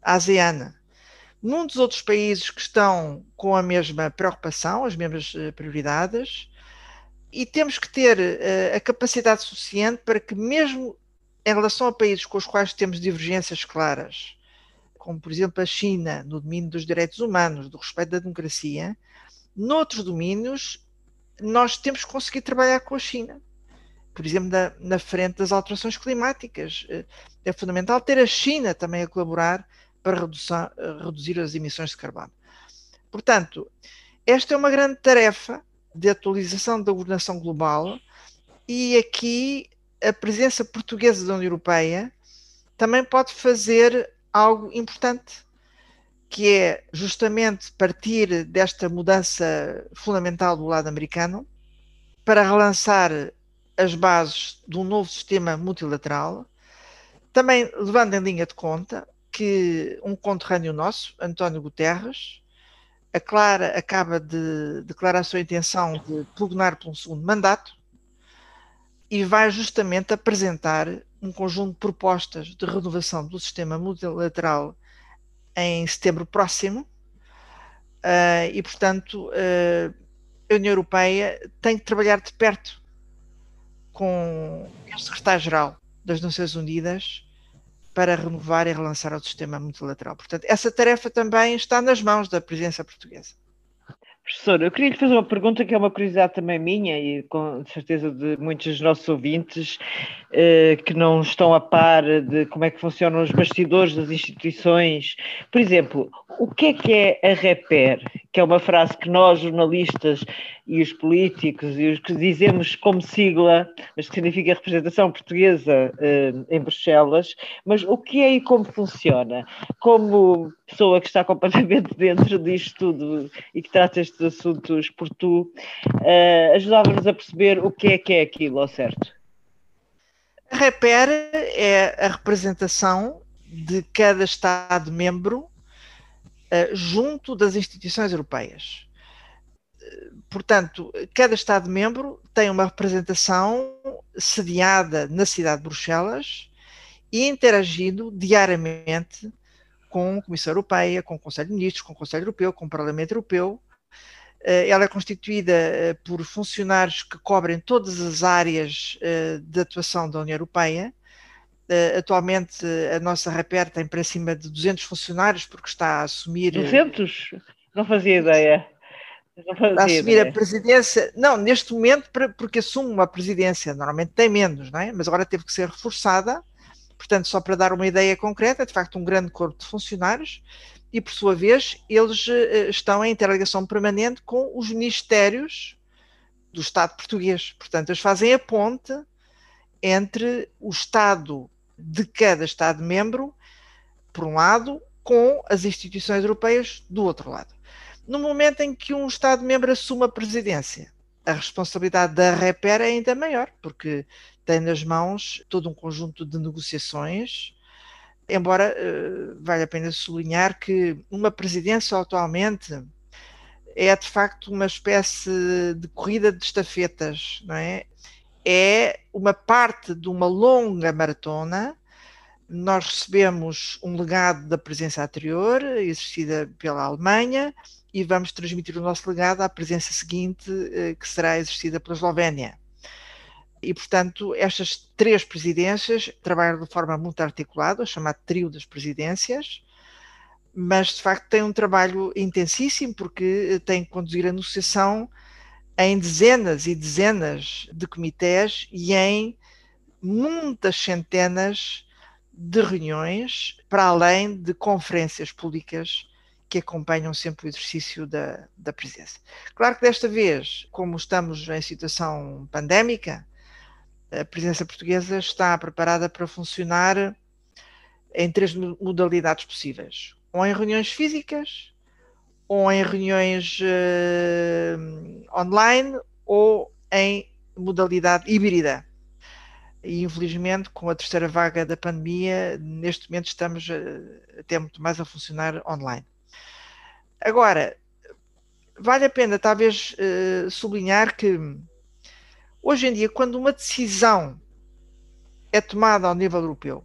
ASEAN. Muitos outros países que estão com a mesma preocupação, as mesmas uh, prioridades, e temos que ter uh, a capacidade suficiente para que, mesmo em relação a países com os quais temos divergências claras, como por exemplo a China, no domínio dos direitos humanos, do respeito da democracia, noutros domínios nós temos que conseguir trabalhar com a China. Por exemplo, na, na frente das alterações climáticas. Eh, é fundamental ter a China também a colaborar para redução, reduzir as emissões de carbono. Portanto, esta é uma grande tarefa de atualização da governação global e aqui a presença portuguesa da União Europeia também pode fazer algo importante, que é justamente partir desta mudança fundamental do lado americano para relançar as bases de um novo sistema multilateral, também levando em linha de conta que um conterrâneo nosso, António Guterres, a Clara acaba de declarar a sua intenção de pugnar por um segundo mandato e vai justamente apresentar um conjunto de propostas de renovação do sistema multilateral em setembro próximo. Uh, e, portanto, uh, a União Europeia tem que trabalhar de perto com o secretário-geral das Nações Unidas para renovar e relançar o sistema multilateral. Portanto, essa tarefa também está nas mãos da presidência portuguesa. Professor, eu queria lhe fazer uma pergunta que é uma curiosidade também minha e com certeza de muitos dos nossos ouvintes eh, que não estão a par de como é que funcionam os bastidores das instituições. Por exemplo, o que é que é a REPER? Que é uma frase que nós, jornalistas e os políticos e os que dizemos como sigla, mas que significa representação portuguesa eh, em Bruxelas, mas o que é e como funciona? Como pessoa que está completamente dentro disto tudo e que trata estes assuntos por tu, uh, ajudava-nos a perceber o que é que é aquilo, ao certo. A REPER é a representação de cada Estado-membro uh, junto das instituições europeias. Portanto, cada Estado-membro tem uma representação sediada na cidade de Bruxelas e interagindo diariamente com a Comissão Europeia, com o Conselho de Ministros, com o Conselho Europeu, com o Parlamento Europeu. Eh, ela é constituída eh, por funcionários que cobrem todas as áreas eh, de atuação da União Europeia. Atualmente a nossa RAPER tem para cima de 200 funcionários, porque está a assumir. 200? Não fazia ideia. Não fazia a assumir ideia. a presidência. Não, neste momento, porque assume uma presidência, normalmente tem menos, não é? mas agora teve que ser reforçada Portanto, só para dar uma ideia concreta, é de facto um grande corpo de funcionários e, por sua vez, eles uh, estão em interligação permanente com os ministérios do Estado português. Portanto, eles fazem a ponte entre o Estado de cada Estado-membro, por um lado, com as instituições europeias do outro lado. No momento em que um Estado-membro assume a presidência, a responsabilidade da REPER é ainda maior, porque tem nas mãos todo um conjunto de negociações, embora uh, vale a pena sublinhar que uma presidência atualmente é de facto uma espécie de corrida de estafetas, não é? É uma parte de uma longa maratona. Nós recebemos um legado da presença anterior, exercida pela Alemanha, e vamos transmitir o nosso legado à presença seguinte, eh, que será exercida pela Eslovénia. E, portanto, estas três presidências trabalham de forma muito articulada, o chamado trio das presidências, mas de facto têm um trabalho intensíssimo porque têm que conduzir a negociação em dezenas e dezenas de comitês e em muitas centenas de reuniões, para além de conferências públicas que acompanham sempre o exercício da, da presença. Claro que desta vez, como estamos em situação pandémica, a presença portuguesa está preparada para funcionar em três modalidades possíveis: ou em reuniões físicas, ou em reuniões uh, online, ou em modalidade híbrida. E infelizmente, com a terceira vaga da pandemia, neste momento estamos até muito mais a funcionar online. Agora, vale a pena talvez uh, sublinhar que Hoje em dia, quando uma decisão é tomada ao nível europeu,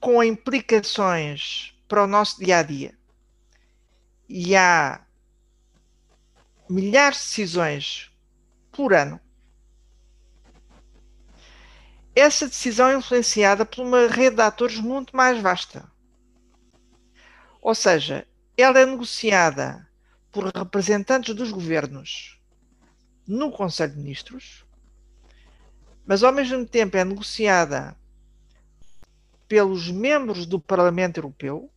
com implicações para o nosso dia a dia, e há milhares de decisões por ano, essa decisão é influenciada por uma rede de atores muito mais vasta. Ou seja, ela é negociada por representantes dos governos no Conselho de Ministros, mas ao mesmo tempo é negociada pelos membros do Parlamento Europeu,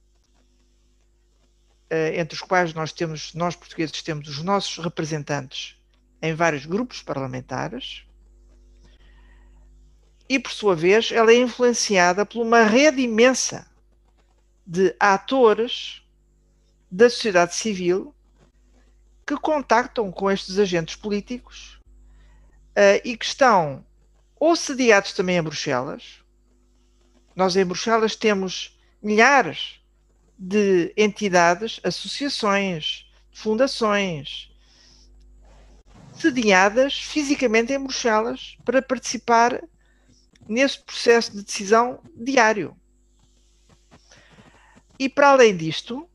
eh, entre os quais nós temos, nós portugueses temos os nossos representantes em vários grupos parlamentares, e por sua vez ela é influenciada por uma rede imensa de atores da sociedade civil que contactam com estes agentes políticos uh, e que estão ou sediados também em Bruxelas. Nós em Bruxelas temos milhares de entidades, associações, fundações, sediadas fisicamente em Bruxelas para participar nesse processo de decisão diário. E para além disto,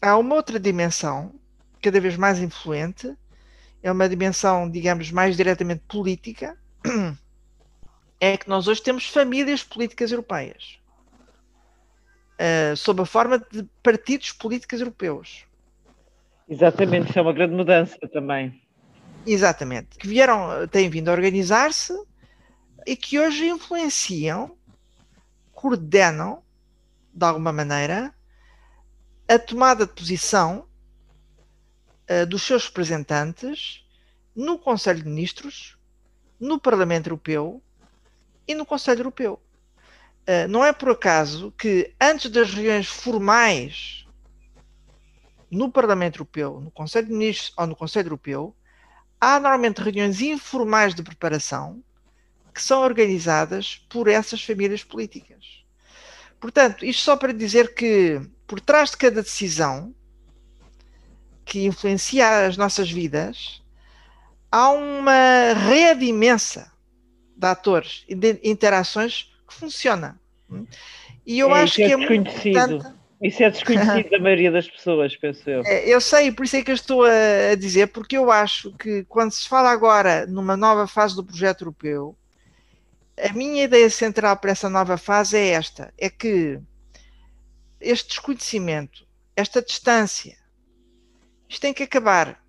há uma outra dimensão, cada vez mais influente, é uma dimensão, digamos, mais diretamente política, é que nós hoje temos famílias políticas europeias, uh, sob a forma de partidos políticos europeus. Exatamente, isso é uma grande mudança também. Exatamente, que vieram, têm vindo a organizar-se e que hoje influenciam, coordenam, de alguma maneira, a tomada de posição uh, dos seus representantes no Conselho de Ministros, no Parlamento Europeu e no Conselho Europeu. Uh, não é por acaso que antes das reuniões formais no Parlamento Europeu, no Conselho de Ministros ou no Conselho Europeu, há normalmente reuniões informais de preparação que são organizadas por essas famílias políticas. Portanto, isto só para dizer que por trás de cada decisão que influencia as nossas vidas, há uma rede imensa de atores e de interações que funciona. E eu é, acho que é, é muito importante. Isso é desconhecido da maioria das pessoas, penso eu. É, eu sei, por isso é que eu estou a dizer, porque eu acho que quando se fala agora numa nova fase do projeto europeu, a minha ideia central para essa nova fase é esta: é que este desconhecimento, esta distância, isto tem que acabar.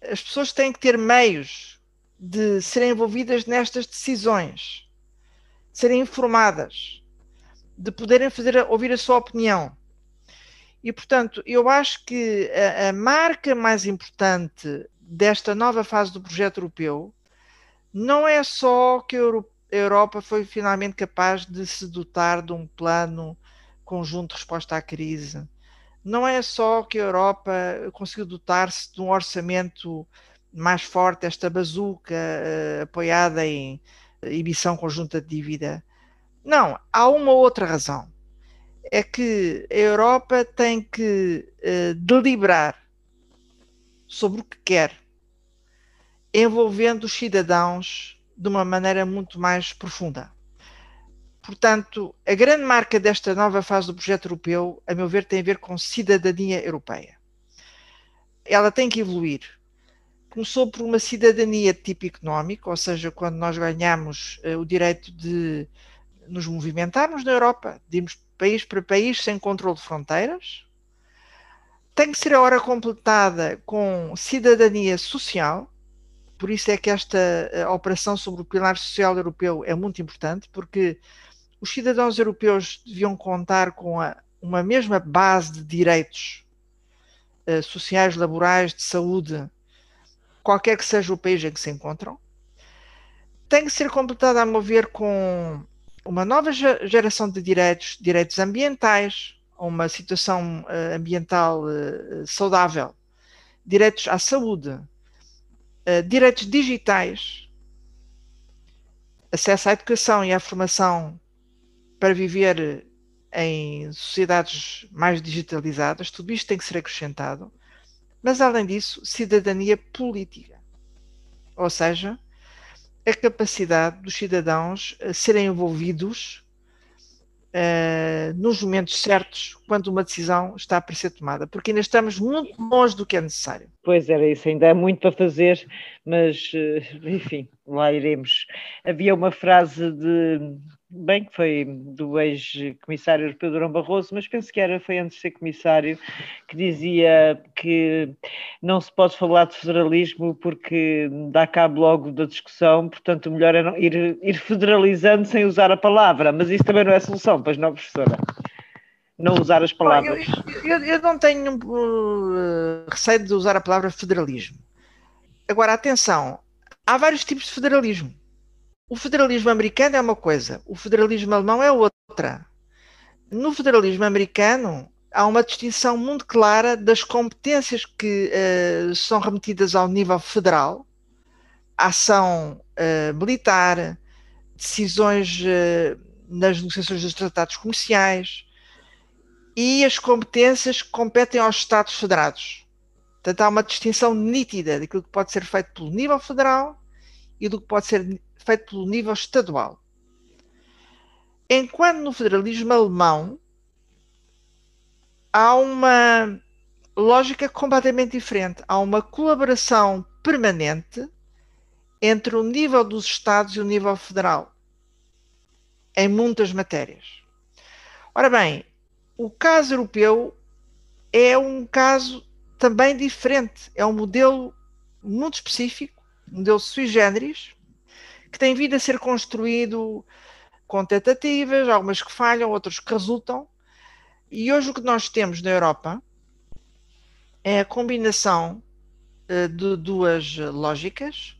As pessoas têm que ter meios de serem envolvidas nestas decisões, de serem informadas, de poderem fazer ouvir a sua opinião. E, portanto, eu acho que a, a marca mais importante desta nova fase do projeto europeu não é só que a Europa foi finalmente capaz de se dotar de um plano conjunto de resposta à crise. Não é só que a Europa conseguiu dotar-se de um orçamento mais forte, esta bazuca uh, apoiada em emissão conjunta de dívida. Não, há uma outra razão. É que a Europa tem que uh, deliberar sobre o que quer envolvendo os cidadãos de uma maneira muito mais profunda. Portanto, a grande marca desta nova fase do projeto europeu, a meu ver, tem a ver com cidadania europeia. Ela tem que evoluir. Começou por uma cidadania de tipo económico, ou seja, quando nós ganhamos uh, o direito de nos movimentarmos na Europa, de irmos país para país sem controle de fronteiras. Tem que ser agora completada com cidadania social, por isso é que esta eh, operação sobre o pilar social europeu é muito importante, porque os cidadãos europeus deviam contar com a, uma mesma base de direitos uh, sociais, laborais, de saúde, qualquer que seja o país em que se encontram. Tem que ser completada, a mover com uma nova geração de direitos, direitos ambientais, uma situação uh, ambiental uh, saudável, direitos à saúde, direitos digitais, acesso à educação e à formação para viver em sociedades mais digitalizadas, tudo isto tem que ser acrescentado. Mas, além disso, cidadania política. Ou seja, a capacidade dos cidadãos serem envolvidos uh, nos momentos certos, quando uma decisão está para ser tomada, porque ainda estamos muito longe do que é necessário. Pois era isso, ainda há muito para fazer, mas uh, enfim, lá iremos. Havia uma frase de, bem que foi do ex-comissário europeu Durão Barroso, mas penso que era, foi antes de ser comissário, que dizia que não se pode falar de federalismo porque dá cabo logo da discussão, portanto o melhor é ir, ir federalizando sem usar a palavra, mas isso também não é solução, pois não, professora? Não usar as palavras. Eu, eu, eu não tenho uh, receio de usar a palavra federalismo. Agora, atenção, há vários tipos de federalismo o federalismo americano é uma coisa, o federalismo alemão é outra. No federalismo americano, há uma distinção muito clara das competências que uh, são remetidas ao nível federal, ação uh, militar, decisões uh, nas negociações dos tratados comerciais e as competências que competem aos Estados federados. Portanto, há uma distinção nítida daquilo que pode ser feito pelo nível federal e do que pode ser feito pelo nível estadual. Enquanto no federalismo alemão há uma lógica completamente diferente. Há uma colaboração permanente entre o nível dos Estados e o nível federal em muitas matérias. Ora bem, o caso europeu é um caso também diferente. É um modelo muito específico, um modelo sui generis, que tem vindo a ser construído com tentativas, algumas que falham, outras que resultam. E hoje o que nós temos na Europa é a combinação uh, de duas lógicas.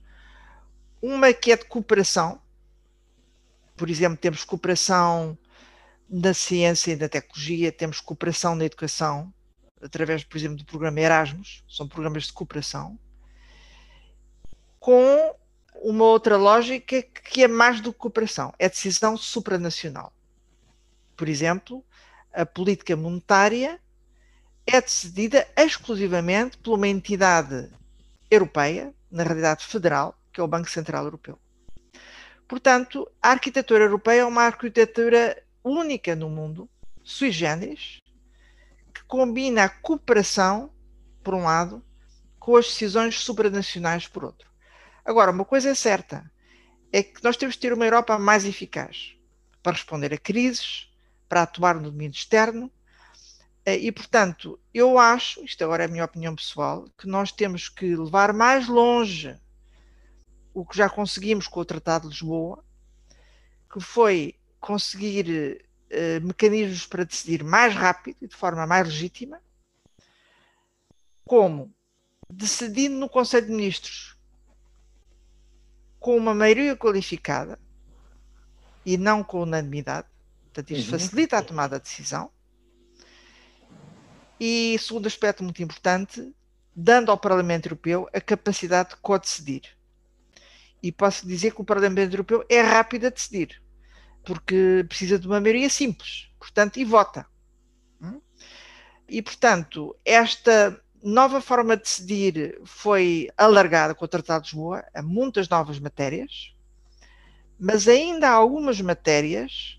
Uma que é de cooperação, por exemplo, temos cooperação na ciência e na tecnologia, temos cooperação na educação, através, por exemplo, do programa Erasmus, são programas de cooperação, com uma outra lógica que é mais do que cooperação, é decisão supranacional. Por exemplo, a política monetária é decidida exclusivamente por uma entidade europeia, na realidade federal, que é o Banco Central Europeu. Portanto, a arquitetura europeia é uma arquitetura única no mundo, sui generis, que combina a cooperação, por um lado, com as decisões supranacionais, por outro. Agora, uma coisa é certa, é que nós temos de ter uma Europa mais eficaz para responder a crises, para atuar no domínio externo, eh, e, portanto, eu acho, isto agora é a minha opinião pessoal, que nós temos que levar mais longe o que já conseguimos com o Tratado de Lisboa, que foi conseguir eh, mecanismos para decidir mais rápido e de forma mais legítima, como decidindo no Conselho de Ministros com uma maioria qualificada e não com unanimidade. Portanto, isto uhum. facilita a tomada de decisão. E, segundo aspecto muito importante, dando ao Parlamento Europeu a capacidade de co-decidir. E posso dizer que o Parlamento Europeu é rápido a decidir, porque precisa de uma maioria simples, portanto, e vota. Hum? E, portanto, esta nova forma de decidir foi alargada com o Tratado de Lisboa a muitas novas matérias, mas ainda há algumas matérias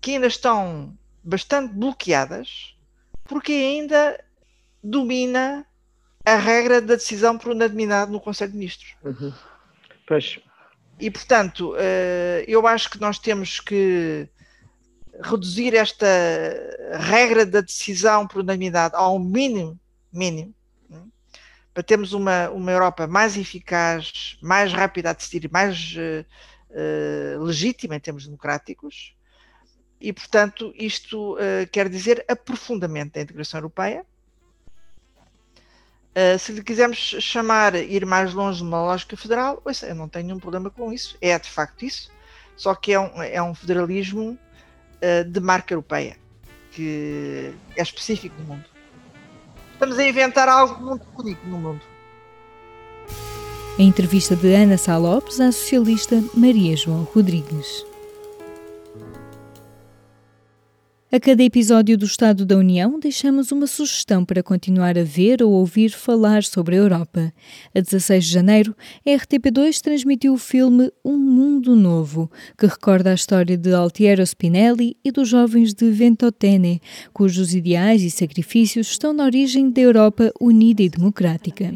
que ainda estão bastante bloqueadas, porque ainda domina a regra da decisão por unanimidade no Conselho de Ministros. Uhum. Pois. E, portanto, eh, eu acho que nós temos que reduzir esta regra da decisão por unanimidade ao mínimo mínimo, né? para termos uma, uma Europa mais eficaz, mais rápida a decidir, mais uh, uh, legítima em termos democráticos. E, portanto, isto uh, quer dizer aprofundamento da integração europeia. se lhe quisermos chamar ir mais longe numa lógica federal, eu não tenho nenhum problema com isso. É de facto isso. Só que é um, é um federalismo de marca europeia, que é específico do mundo. Estamos a inventar algo muito único no mundo. A entrevista de Ana Sá Lopes à socialista Maria João Rodrigues. A cada episódio do Estado da União, deixamos uma sugestão para continuar a ver ou ouvir falar sobre a Europa. A 16 de janeiro, a RTP2 transmitiu o filme Um Mundo Novo, que recorda a história de Altiero Spinelli e dos jovens de Ventotene, cujos ideais e sacrifícios estão na origem da Europa unida e democrática.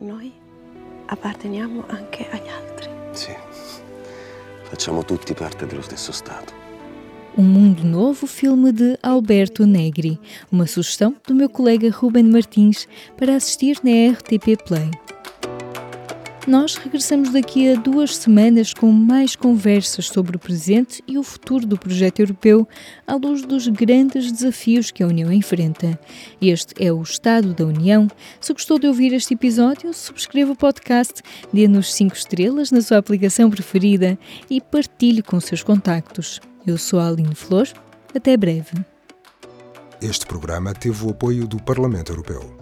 Nós apparteniamo anche agli altri. Sì, Facciamo tutti parte dello stesso Stato. Um Mundo Novo, filme de Alberto Negri. Uma sugestão do meu colega Ruben Martins para assistir na RTP Play. Nós regressamos daqui a duas semanas com mais conversas sobre o presente e o futuro do projeto europeu à luz dos grandes desafios que a União enfrenta. Este é o Estado da União. Se gostou de ouvir este episódio, subscreva o podcast, dê-nos 5 estrelas na sua aplicação preferida e partilhe com seus contactos. Eu sou a Aline Flor. Até breve. Este programa teve o apoio do Parlamento Europeu.